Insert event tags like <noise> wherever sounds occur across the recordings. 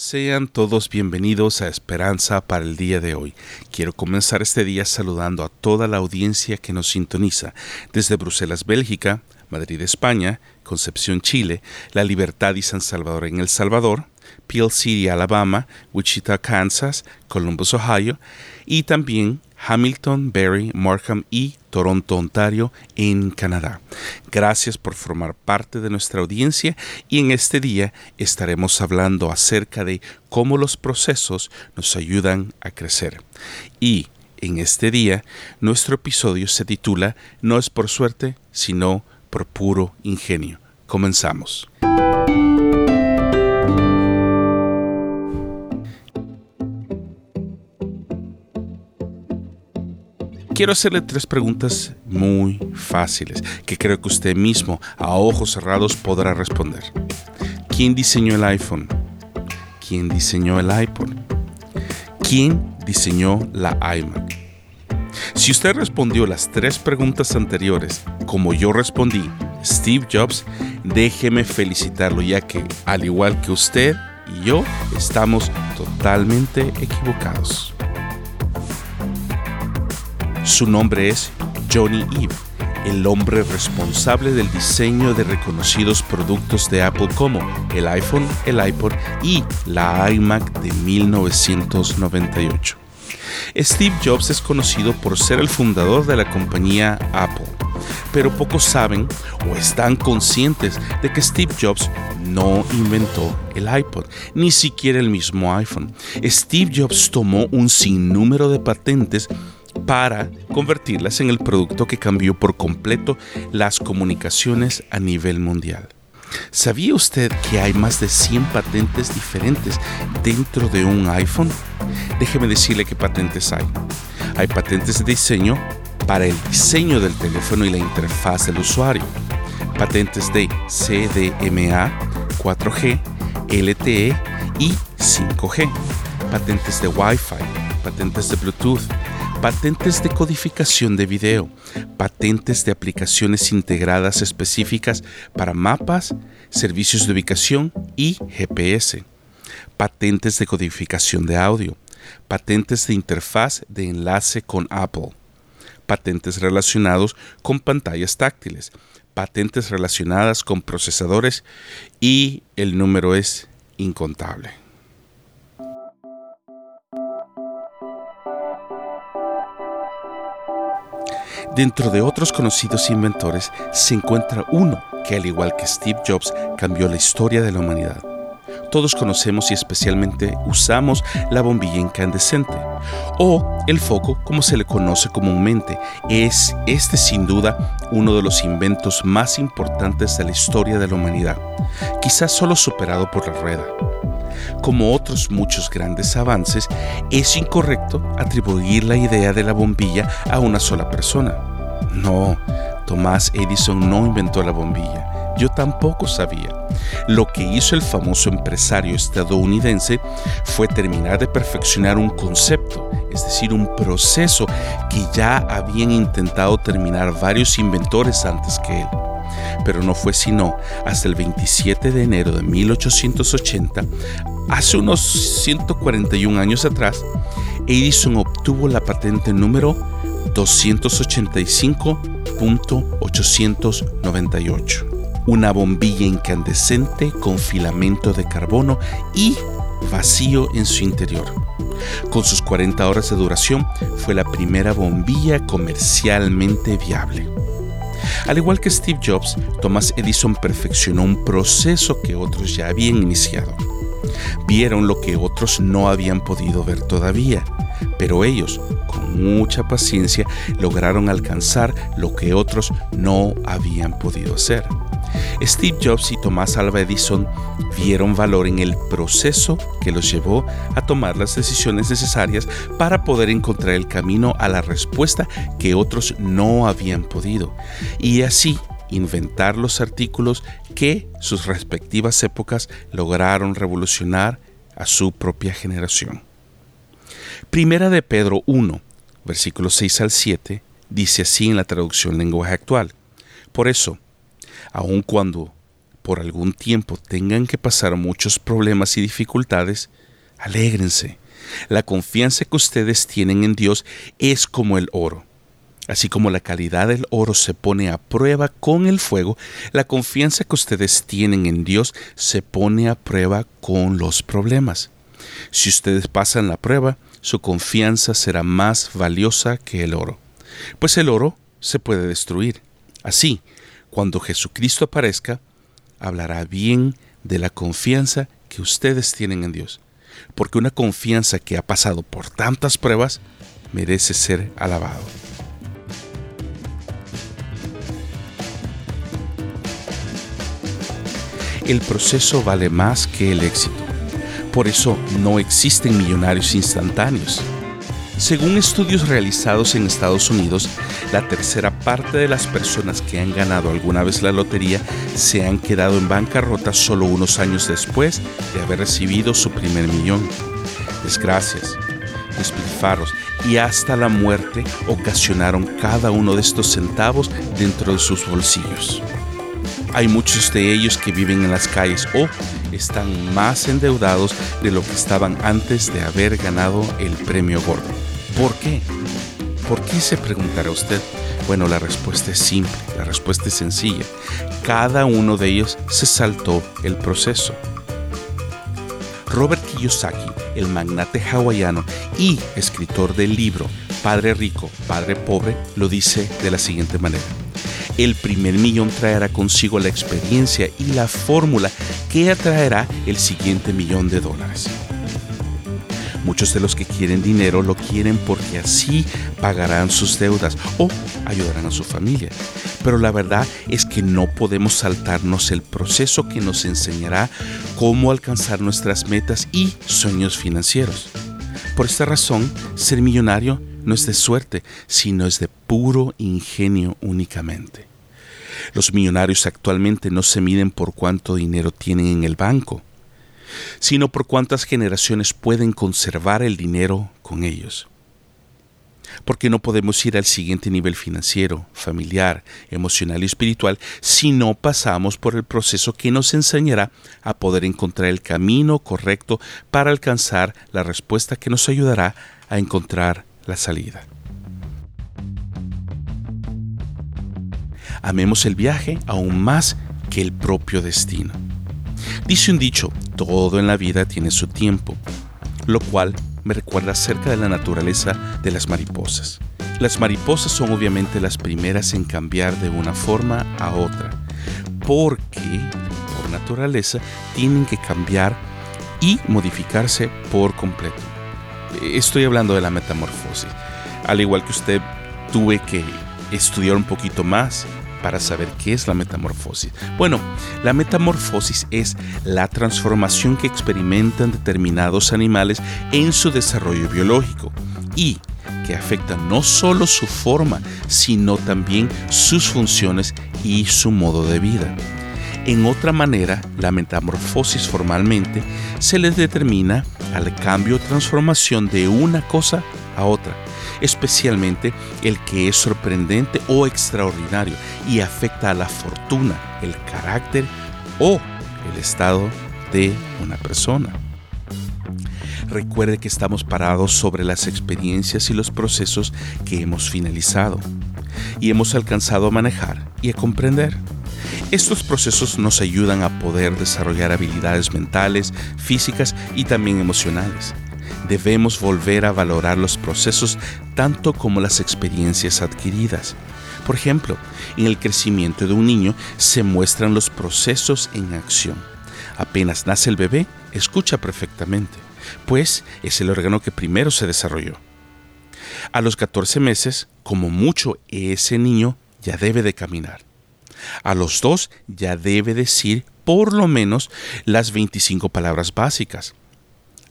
Sean todos bienvenidos a Esperanza para el día de hoy. Quiero comenzar este día saludando a toda la audiencia que nos sintoniza desde Bruselas, Bélgica, Madrid, España, Concepción, Chile, La Libertad y San Salvador en El Salvador, Peel City, Alabama, Wichita, Kansas, Columbus, Ohio, y también Hamilton, Barrie, Markham y Toronto, Ontario, en Canadá. Gracias por formar parte de nuestra audiencia y en este día estaremos hablando acerca de cómo los procesos nos ayudan a crecer. Y en este día, nuestro episodio se titula No es por suerte, sino por puro ingenio. Comenzamos. Quiero hacerle tres preguntas muy fáciles que creo que usted mismo a ojos cerrados podrá responder. ¿Quién diseñó el iPhone? ¿Quién diseñó el iPod? ¿Quién diseñó la iMac? Si usted respondió las tres preguntas anteriores como yo respondí, Steve Jobs, déjeme felicitarlo ya que, al igual que usted y yo, estamos totalmente equivocados. Su nombre es Johnny Ive, el hombre responsable del diseño de reconocidos productos de Apple como el iPhone, el iPod y la iMac de 1998. Steve Jobs es conocido por ser el fundador de la compañía Apple, pero pocos saben o están conscientes de que Steve Jobs no inventó el iPod, ni siquiera el mismo iPhone. Steve Jobs tomó un sinnúmero de patentes para convertirlas en el producto que cambió por completo las comunicaciones a nivel mundial. ¿Sabía usted que hay más de 100 patentes diferentes dentro de un iPhone? Déjeme decirle qué patentes hay. Hay patentes de diseño para el diseño del teléfono y la interfaz del usuario. Patentes de CDMA, 4G, LTE y 5G. Patentes de Wi-Fi, patentes de Bluetooth, patentes de codificación de video, patentes de aplicaciones integradas específicas para mapas, servicios de ubicación y GPS, patentes de codificación de audio, patentes de interfaz de enlace con Apple, patentes relacionados con pantallas táctiles, patentes relacionadas con procesadores y el número es incontable. Dentro de otros conocidos inventores se encuentra uno que al igual que Steve Jobs cambió la historia de la humanidad. Todos conocemos y especialmente usamos la bombilla incandescente o el foco como se le conoce comúnmente. Es este sin duda uno de los inventos más importantes de la historia de la humanidad, quizás solo superado por la rueda. Como otros muchos grandes avances, es incorrecto atribuir la idea de la bombilla a una sola persona. No, Thomas Edison no inventó la bombilla. Yo tampoco sabía. Lo que hizo el famoso empresario estadounidense fue terminar de perfeccionar un concepto, es decir, un proceso que ya habían intentado terminar varios inventores antes que él pero no fue sino hasta el 27 de enero de 1880, hace unos 141 años atrás, Edison obtuvo la patente número 285.898, una bombilla incandescente con filamento de carbono y vacío en su interior. Con sus 40 horas de duración, fue la primera bombilla comercialmente viable. Al igual que Steve Jobs, Thomas Edison perfeccionó un proceso que otros ya habían iniciado. Vieron lo que otros no habían podido ver todavía, pero ellos, con mucha paciencia, lograron alcanzar lo que otros no habían podido hacer. Steve Jobs y Thomas Alva Edison vieron valor en el proceso que los llevó a tomar las decisiones necesarias para poder encontrar el camino a la respuesta que otros no habían podido, y así inventar los artículos que sus respectivas épocas lograron revolucionar a su propia generación. Primera de Pedro 1, versículos 6 al 7, dice así en la traducción lenguaje actual. Por eso, aun cuando por algún tiempo tengan que pasar muchos problemas y dificultades, alégrense. La confianza que ustedes tienen en Dios es como el oro. Así como la calidad del oro se pone a prueba con el fuego, la confianza que ustedes tienen en Dios se pone a prueba con los problemas. Si ustedes pasan la prueba, su confianza será más valiosa que el oro, pues el oro se puede destruir. Así, cuando Jesucristo aparezca, hablará bien de la confianza que ustedes tienen en Dios, porque una confianza que ha pasado por tantas pruebas merece ser alabado. El proceso vale más que el éxito. Por eso no existen millonarios instantáneos. Según estudios realizados en Estados Unidos, la tercera parte de las personas que han ganado alguna vez la lotería se han quedado en bancarrota solo unos años después de haber recibido su primer millón. Desgracias, despilfarros y hasta la muerte ocasionaron cada uno de estos centavos dentro de sus bolsillos. Hay muchos de ellos que viven en las calles o están más endeudados de lo que estaban antes de haber ganado el premio gordo. ¿Por qué? ¿Por qué se preguntará usted? Bueno, la respuesta es simple, la respuesta es sencilla. Cada uno de ellos se saltó el proceso. Robert Kiyosaki, el magnate hawaiano y escritor del libro Padre Rico, Padre Pobre, lo dice de la siguiente manera. El primer millón traerá consigo la experiencia y la fórmula que atraerá el siguiente millón de dólares. Muchos de los que quieren dinero lo quieren porque así pagarán sus deudas o ayudarán a su familia. Pero la verdad es que no podemos saltarnos el proceso que nos enseñará cómo alcanzar nuestras metas y sueños financieros. Por esta razón, ser millonario no es de suerte, sino es de puro ingenio únicamente. Los millonarios actualmente no se miden por cuánto dinero tienen en el banco, sino por cuántas generaciones pueden conservar el dinero con ellos. Porque no podemos ir al siguiente nivel financiero, familiar, emocional y espiritual si no pasamos por el proceso que nos enseñará a poder encontrar el camino correcto para alcanzar la respuesta que nos ayudará a encontrar la salida. Amemos el viaje aún más que el propio destino. Dice un dicho, todo en la vida tiene su tiempo, lo cual me recuerda acerca de la naturaleza de las mariposas. Las mariposas son obviamente las primeras en cambiar de una forma a otra, porque por naturaleza tienen que cambiar y modificarse por completo. Estoy hablando de la metamorfosis. Al igual que usted, tuve que estudiar un poquito más para saber qué es la metamorfosis. Bueno, la metamorfosis es la transformación que experimentan determinados animales en su desarrollo biológico y que afecta no solo su forma, sino también sus funciones y su modo de vida. En otra manera, la metamorfosis formalmente se les determina al cambio o transformación de una cosa a otra especialmente el que es sorprendente o extraordinario y afecta a la fortuna, el carácter o el estado de una persona. Recuerde que estamos parados sobre las experiencias y los procesos que hemos finalizado y hemos alcanzado a manejar y a comprender. Estos procesos nos ayudan a poder desarrollar habilidades mentales, físicas y también emocionales debemos volver a valorar los procesos tanto como las experiencias adquiridas. Por ejemplo, en el crecimiento de un niño se muestran los procesos en acción. Apenas nace el bebé, escucha perfectamente, pues es el órgano que primero se desarrolló. A los 14 meses, como mucho, ese niño ya debe de caminar. A los dos ya debe decir por lo menos las 25 palabras básicas.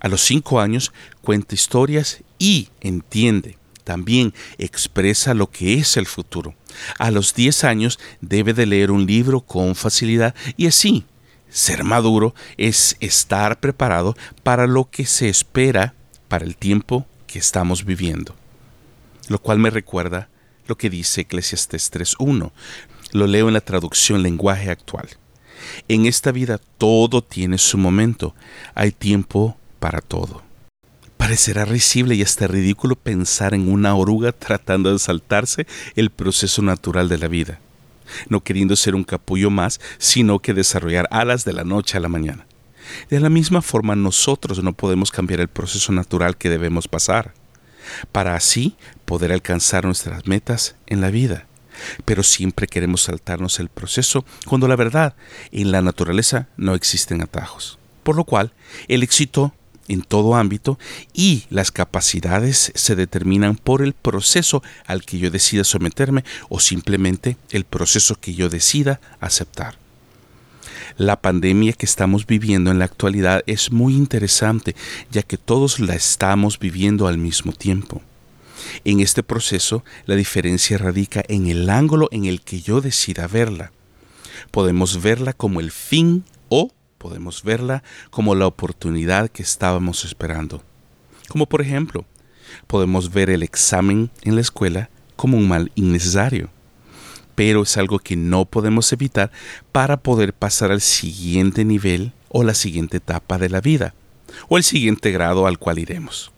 A los cinco años cuenta historias y entiende. También expresa lo que es el futuro. A los diez años debe de leer un libro con facilidad y así ser maduro es estar preparado para lo que se espera para el tiempo que estamos viviendo. Lo cual me recuerda lo que dice Eclesiastes 3.1. Lo leo en la traducción lenguaje actual. En esta vida todo tiene su momento. Hay tiempo para todo. Parecerá risible y hasta ridículo pensar en una oruga <laughs> tratando de saltarse el proceso natural de la vida, no queriendo ser un capullo más, sino que desarrollar alas de la noche a la mañana. De la misma forma nosotros no podemos cambiar el proceso natural que debemos pasar, para así poder alcanzar nuestras metas en la vida. Pero siempre queremos saltarnos el proceso cuando la verdad en la naturaleza no existen atajos. Por lo cual, el éxito en todo ámbito y las capacidades se determinan por el proceso al que yo decida someterme o simplemente el proceso que yo decida aceptar. La pandemia que estamos viviendo en la actualidad es muy interesante ya que todos la estamos viviendo al mismo tiempo. En este proceso la diferencia radica en el ángulo en el que yo decida verla. Podemos verla como el fin o podemos verla como la oportunidad que estábamos esperando. Como por ejemplo, podemos ver el examen en la escuela como un mal innecesario, pero es algo que no podemos evitar para poder pasar al siguiente nivel o la siguiente etapa de la vida, o el siguiente grado al cual iremos.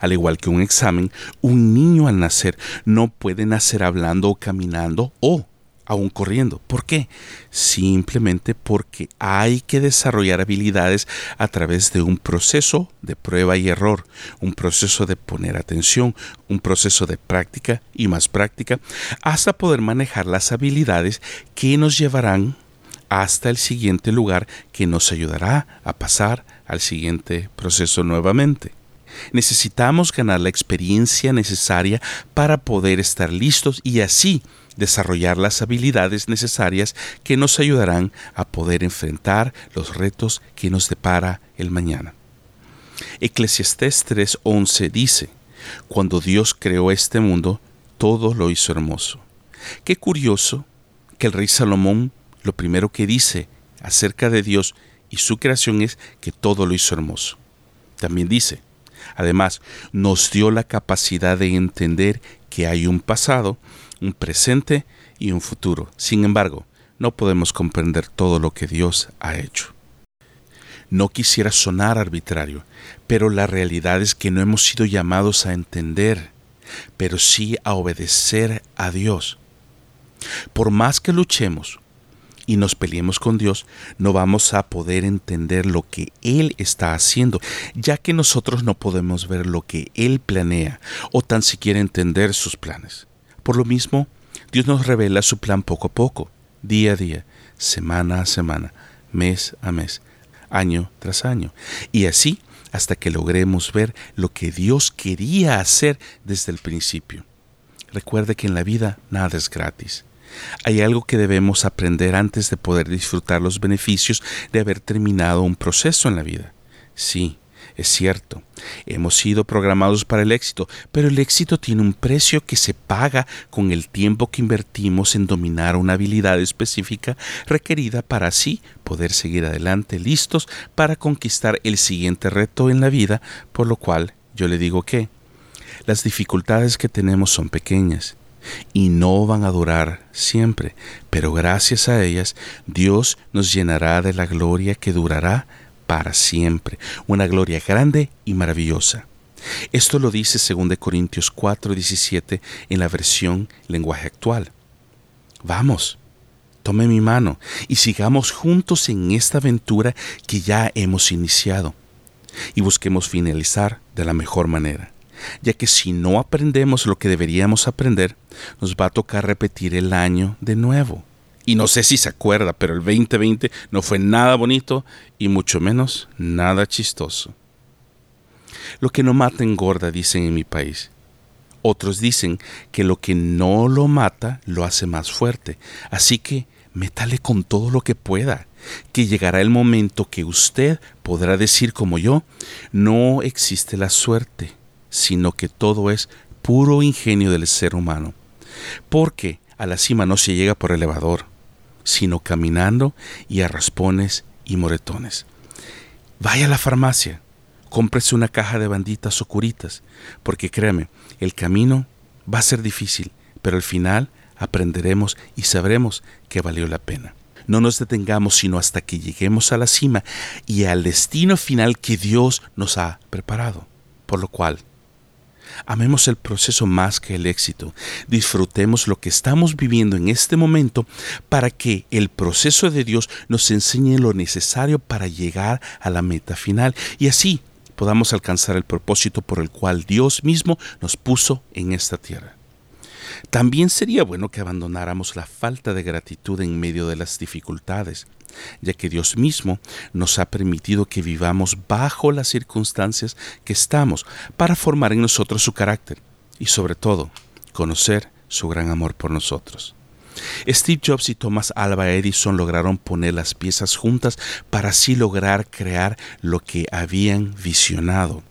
Al igual que un examen, un niño al nacer no puede nacer hablando o caminando o aún corriendo. ¿Por qué? Simplemente porque hay que desarrollar habilidades a través de un proceso de prueba y error, un proceso de poner atención, un proceso de práctica y más práctica, hasta poder manejar las habilidades que nos llevarán hasta el siguiente lugar que nos ayudará a pasar al siguiente proceso nuevamente. Necesitamos ganar la experiencia necesaria para poder estar listos y así desarrollar las habilidades necesarias que nos ayudarán a poder enfrentar los retos que nos depara el mañana. Eclesiastés 3:11 dice, Cuando Dios creó este mundo, todo lo hizo hermoso. Qué curioso que el rey Salomón lo primero que dice acerca de Dios y su creación es que todo lo hizo hermoso. También dice, además, nos dio la capacidad de entender que hay un pasado un presente y un futuro. Sin embargo, no podemos comprender todo lo que Dios ha hecho. No quisiera sonar arbitrario, pero la realidad es que no hemos sido llamados a entender, pero sí a obedecer a Dios. Por más que luchemos y nos peleemos con Dios, no vamos a poder entender lo que Él está haciendo, ya que nosotros no podemos ver lo que Él planea o tan siquiera entender sus planes. Por lo mismo, Dios nos revela su plan poco a poco, día a día, semana a semana, mes a mes, año tras año, y así hasta que logremos ver lo que Dios quería hacer desde el principio. Recuerde que en la vida nada es gratis. Hay algo que debemos aprender antes de poder disfrutar los beneficios de haber terminado un proceso en la vida. Sí, es cierto, hemos sido programados para el éxito, pero el éxito tiene un precio que se paga con el tiempo que invertimos en dominar una habilidad específica requerida para así poder seguir adelante listos para conquistar el siguiente reto en la vida, por lo cual yo le digo que las dificultades que tenemos son pequeñas y no van a durar siempre, pero gracias a ellas Dios nos llenará de la gloria que durará para siempre, una gloria grande y maravillosa. Esto lo dice 2 Corintios 4:17 en la versión lenguaje actual. Vamos, tome mi mano y sigamos juntos en esta aventura que ya hemos iniciado y busquemos finalizar de la mejor manera, ya que si no aprendemos lo que deberíamos aprender, nos va a tocar repetir el año de nuevo y no sé si se acuerda, pero el 2020 no fue nada bonito y mucho menos nada chistoso. Lo que no mata engorda, dicen en mi país. Otros dicen que lo que no lo mata lo hace más fuerte. Así que métale con todo lo que pueda, que llegará el momento que usted podrá decir como yo, no existe la suerte, sino que todo es puro ingenio del ser humano. Porque a la cima no se llega por elevador, sino caminando y a raspones y moretones. Vaya a la farmacia, cómprese una caja de banditas o curitas, porque créame, el camino va a ser difícil, pero al final aprenderemos y sabremos que valió la pena. No nos detengamos sino hasta que lleguemos a la cima y al destino final que Dios nos ha preparado. Por lo cual, amemos el proceso más que el éxito. Disfrutemos lo que estamos viviendo en este momento para que el proceso de Dios nos enseñe lo necesario para llegar a la meta final y así podamos alcanzar el propósito por el cual Dios mismo nos puso en esta tierra. También sería bueno que abandonáramos la falta de gratitud en medio de las dificultades, ya que Dios mismo nos ha permitido que vivamos bajo las circunstancias que estamos para formar en nosotros su carácter y sobre todo conocer su gran amor por nosotros. Steve Jobs y Thomas Alva Edison lograron poner las piezas juntas para así lograr crear lo que habían visionado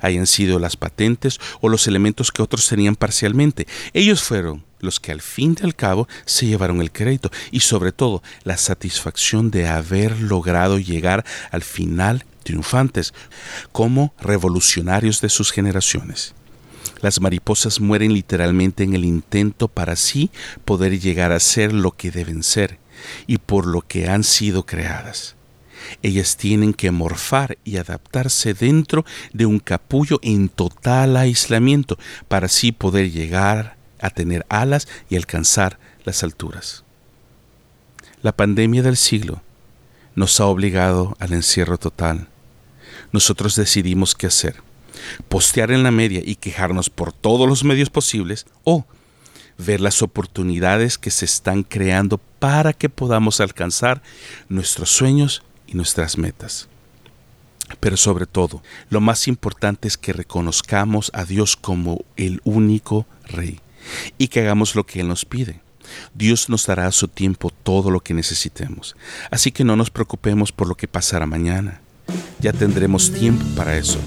hayan sido las patentes o los elementos que otros tenían parcialmente. Ellos fueron los que al fin y al cabo se llevaron el crédito y sobre todo la satisfacción de haber logrado llegar al final triunfantes como revolucionarios de sus generaciones. Las mariposas mueren literalmente en el intento para así poder llegar a ser lo que deben ser y por lo que han sido creadas. Ellas tienen que morfar y adaptarse dentro de un capullo en total aislamiento para así poder llegar a tener alas y alcanzar las alturas. La pandemia del siglo nos ha obligado al encierro total. Nosotros decidimos qué hacer. Postear en la media y quejarnos por todos los medios posibles o ver las oportunidades que se están creando para que podamos alcanzar nuestros sueños y nuestras metas. Pero sobre todo, lo más importante es que reconozcamos a Dios como el único Rey y que hagamos lo que Él nos pide. Dios nos dará a su tiempo todo lo que necesitemos, así que no nos preocupemos por lo que pasará mañana. Ya tendremos tiempo para eso.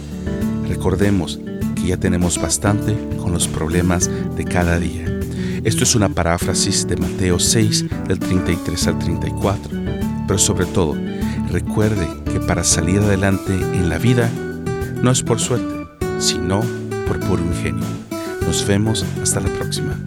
Recordemos que ya tenemos bastante con los problemas de cada día. Esto es una paráfrasis de Mateo 6 del 33 al 34, pero sobre todo, Recuerde que para salir adelante en la vida no es por suerte, sino por puro ingenio. Nos vemos hasta la próxima.